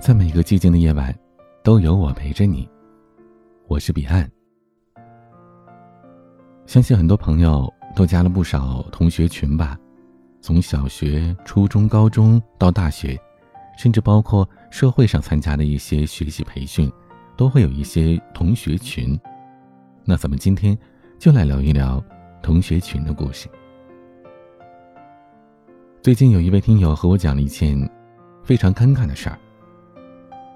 在每个寂静的夜晚，都有我陪着你。我是彼岸。相信很多朋友都加了不少同学群吧，从小学、初中、高中到大学，甚至包括社会上参加的一些学习培训，都会有一些同学群。那咱们今天就来聊一聊同学群的故事。最近有一位听友和我讲了一件非常尴尬的事儿。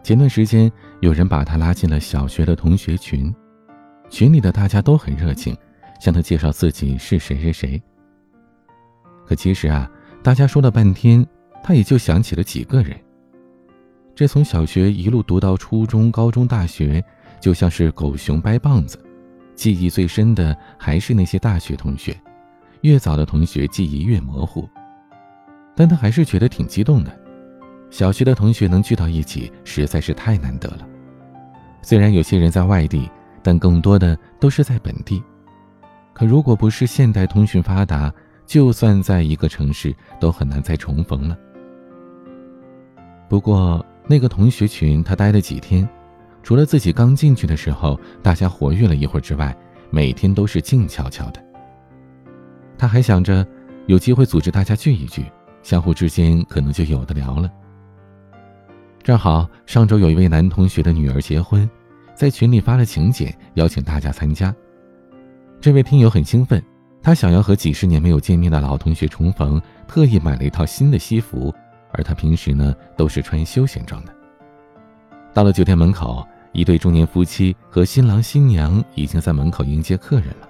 前段时间，有人把他拉进了小学的同学群，群里的大家都很热情，向他介绍自己是谁谁谁。可其实啊，大家说了半天，他也就想起了几个人。这从小学一路读到初中、高中、大学，就像是狗熊掰棒子，记忆最深的还是那些大学同学，越早的同学记忆越模糊。但他还是觉得挺激动的。小学的同学能聚到一起，实在是太难得了。虽然有些人在外地，但更多的都是在本地。可如果不是现代通讯发达，就算在一个城市，都很难再重逢了。不过那个同学群，他待了几天，除了自己刚进去的时候大家活跃了一会儿之外，每天都是静悄悄的。他还想着有机会组织大家聚一聚，相互之间可能就有的聊了。正好上周有一位男同学的女儿结婚，在群里发了请柬，邀请大家参加。这位听友很兴奋，他想要和几十年没有见面的老同学重逢，特意买了一套新的西服，而他平时呢都是穿休闲装的。到了酒店门口，一对中年夫妻和新郎新娘已经在门口迎接客人了。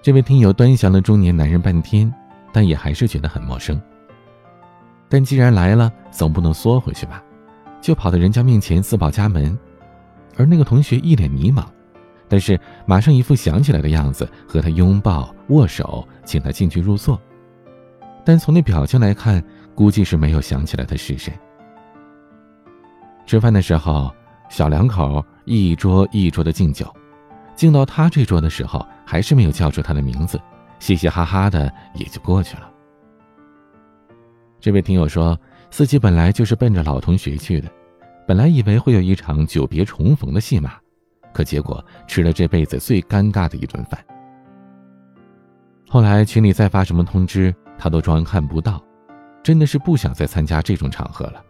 这位听友端详了中年男人半天，但也还是觉得很陌生。但既然来了，总不能缩回去吧，就跑到人家面前自报家门。而那个同学一脸迷茫，但是马上一副想起来的样子，和他拥抱握手，请他进去入座。但从那表情来看，估计是没有想起来他是谁。吃饭的时候，小两口一桌一桌的敬酒，敬到他这桌的时候，还是没有叫出他的名字，嘻嘻哈哈的也就过去了。这位听友说，自己本来就是奔着老同学去的，本来以为会有一场久别重逢的戏码，可结果吃了这辈子最尴尬的一顿饭。后来群里再发什么通知，他都装看不到，真的是不想再参加这种场合了。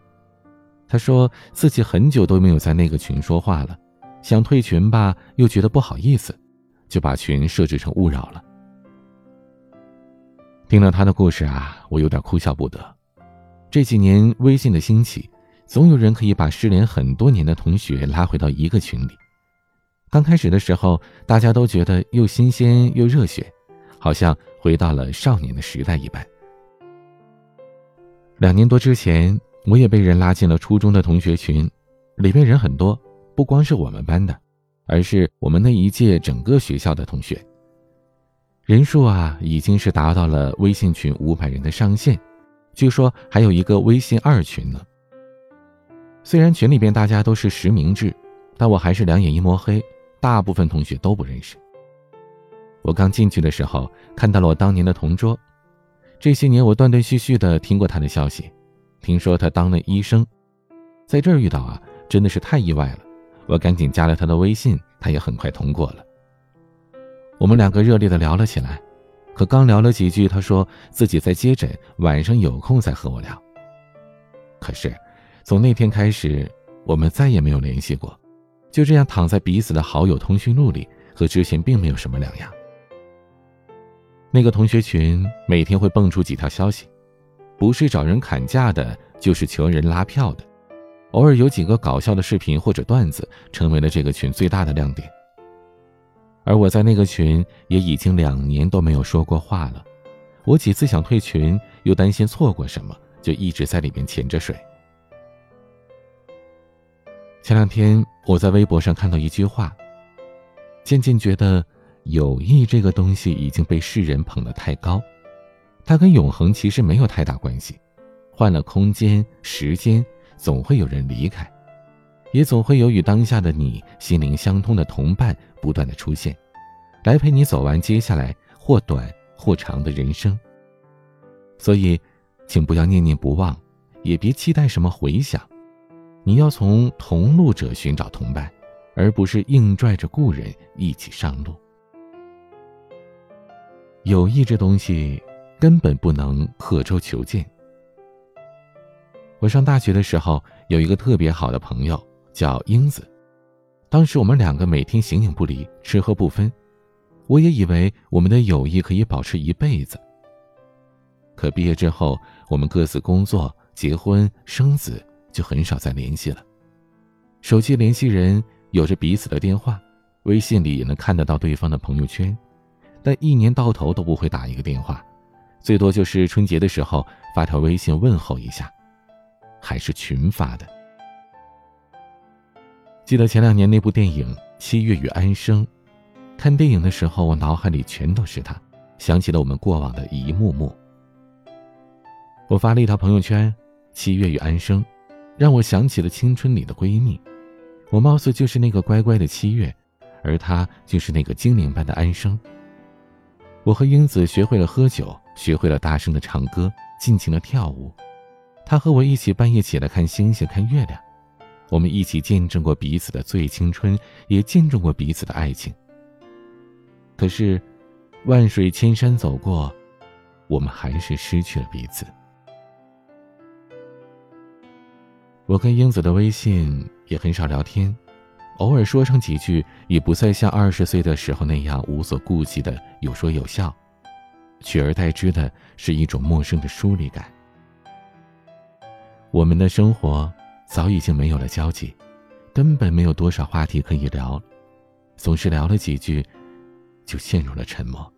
他说自己很久都没有在那个群说话了，想退群吧，又觉得不好意思，就把群设置成勿扰了。听了他的故事啊，我有点哭笑不得。这几年微信的兴起，总有人可以把失联很多年的同学拉回到一个群里。刚开始的时候，大家都觉得又新鲜又热血，好像回到了少年的时代一般。两年多之前，我也被人拉进了初中的同学群，里面人很多，不光是我们班的，而是我们那一届整个学校的同学。人数啊，已经是达到了微信群五百人的上限。据说还有一个微信二群呢。虽然群里边大家都是实名制，但我还是两眼一抹黑，大部分同学都不认识。我刚进去的时候看到了我当年的同桌，这些年我断断续续的听过他的消息，听说他当了医生，在这儿遇到啊，真的是太意外了。我赶紧加了他的微信，他也很快通过了。我们两个热烈的聊了起来。可刚聊了几句，他说自己在接诊，晚上有空再和我聊。可是，从那天开始，我们再也没有联系过，就这样躺在彼此的好友通讯录里，和之前并没有什么两样。那个同学群每天会蹦出几条消息，不是找人砍价的，就是求人拉票的，偶尔有几个搞笑的视频或者段子，成为了这个群最大的亮点。而我在那个群也已经两年都没有说过话了，我几次想退群，又担心错过什么，就一直在里面潜着水。前两天我在微博上看到一句话，渐渐觉得友谊这个东西已经被世人捧得太高，它跟永恒其实没有太大关系，换了空间、时间，总会有人离开。也总会有与当下的你心灵相通的同伴不断的出现，来陪你走完接下来或短或长的人生。所以，请不要念念不忘，也别期待什么回响，你要从同路者寻找同伴，而不是硬拽着故人一起上路。友谊这东西根本不能刻舟求剑。我上大学的时候有一个特别好的朋友叫英子，当时我们两个每天形影不离，吃喝不分，我也以为我们的友谊可以保持一辈子。可毕业之后，我们各自工作、结婚、生子，就很少再联系了。手机联系人有着彼此的电话，微信里也能看得到对方的朋友圈，但一年到头都不会打一个电话，最多就是春节的时候发条微信问候一下，还是群发的。记得前两年那部电影《七月与安生》，看电影的时候，我脑海里全都是他，想起了我们过往的一幕幕。我发了一条朋友圈：“七月与安生”，让我想起了青春里的闺蜜。我貌似就是那个乖乖的七月，而她就是那个精灵般的安生。我和英子学会了喝酒，学会了大声的唱歌，尽情的跳舞。她和我一起半夜起来看星星、看月亮。我们一起见证过彼此的最青春，也见证过彼此的爱情。可是，万水千山走过，我们还是失去了彼此。我跟英子的微信也很少聊天，偶尔说上几句，也不再像二十岁的时候那样无所顾忌的有说有笑，取而代之的是一种陌生的疏离感。我们的生活早已经没有了交集，根本没有多少话题可以聊，总是聊了几句，就陷入了沉默。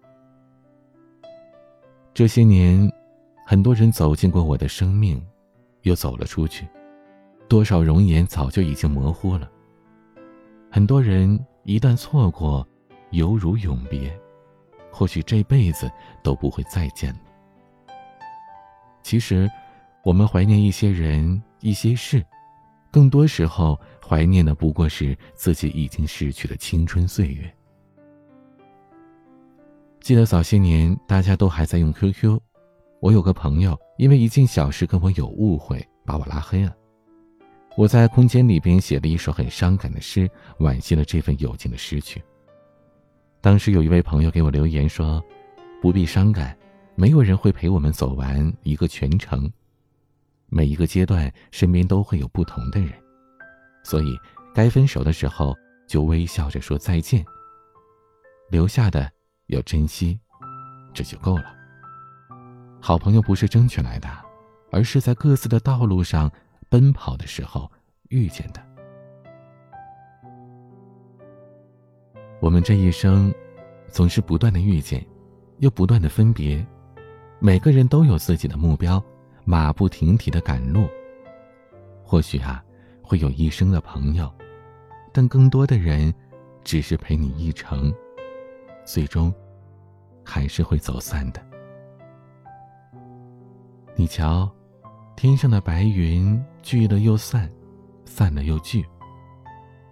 这些年，很多人走进过我的生命，又走了出去。多少容颜早就已经模糊了。很多人一旦错过，犹如永别，或许这辈子都不会再见了。其实，我们怀念一些人、一些事，更多时候怀念的不过是自己已经逝去的青春岁月。记得早些年大家都还在用 QQ，我有个朋友因为一件小事跟我有误会，把我拉黑了。我在空间里边写了一首很伤感的诗，惋惜了这份友情的失去。当时有一位朋友给我留言说：“不必伤感，没有人会陪我们走完一个全程。每一个阶段，身边都会有不同的人，所以该分手的时候就微笑着说再见。留下的要珍惜，这就够了。好朋友不是争取来的，而是在各自的道路上。”奔跑的时候遇见的，我们这一生总是不断的遇见，又不断的分别。每个人都有自己的目标，马不停蹄的赶路。或许啊，会有一生的朋友，但更多的人只是陪你一程，最终还是会走散的。你瞧。天上的白云聚了又散，散了又聚。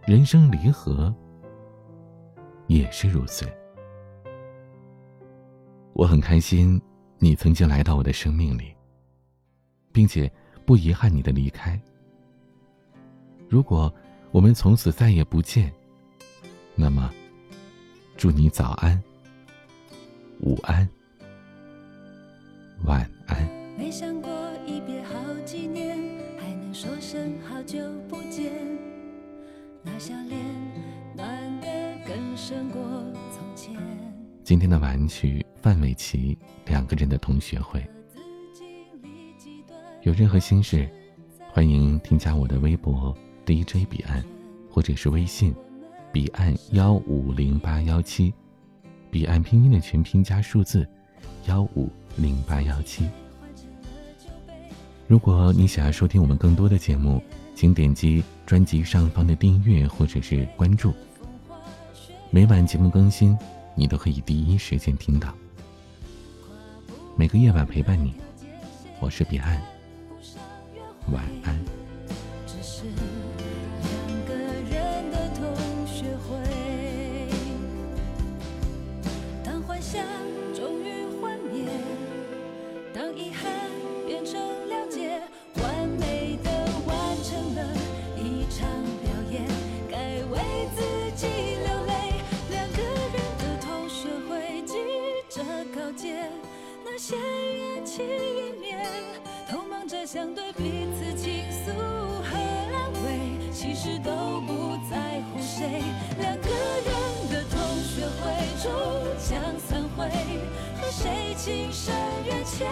人生离合也是如此。我很开心你曾经来到我的生命里，并且不遗憾你的离开。如果我们从此再也不见，那么祝你早安、午安、晚安。没想过。说声好久不见，那笑脸暖得更胜过从前。今天的晚安曲，范玮琪《两个人的同学会》。有任何心事，欢迎添加我的微博 DJ 彼岸，或者是微信彼岸幺五零八幺七，彼岸拼音的全拼加数字幺五零八幺七。如果你想要收听我们更多的节目，请点击专辑上方的订阅或者是关注。每晚节目更新，你都可以第一时间听到。每个夜晚陪伴你，我是彼岸，晚安。终将散会，和谁情深缘浅，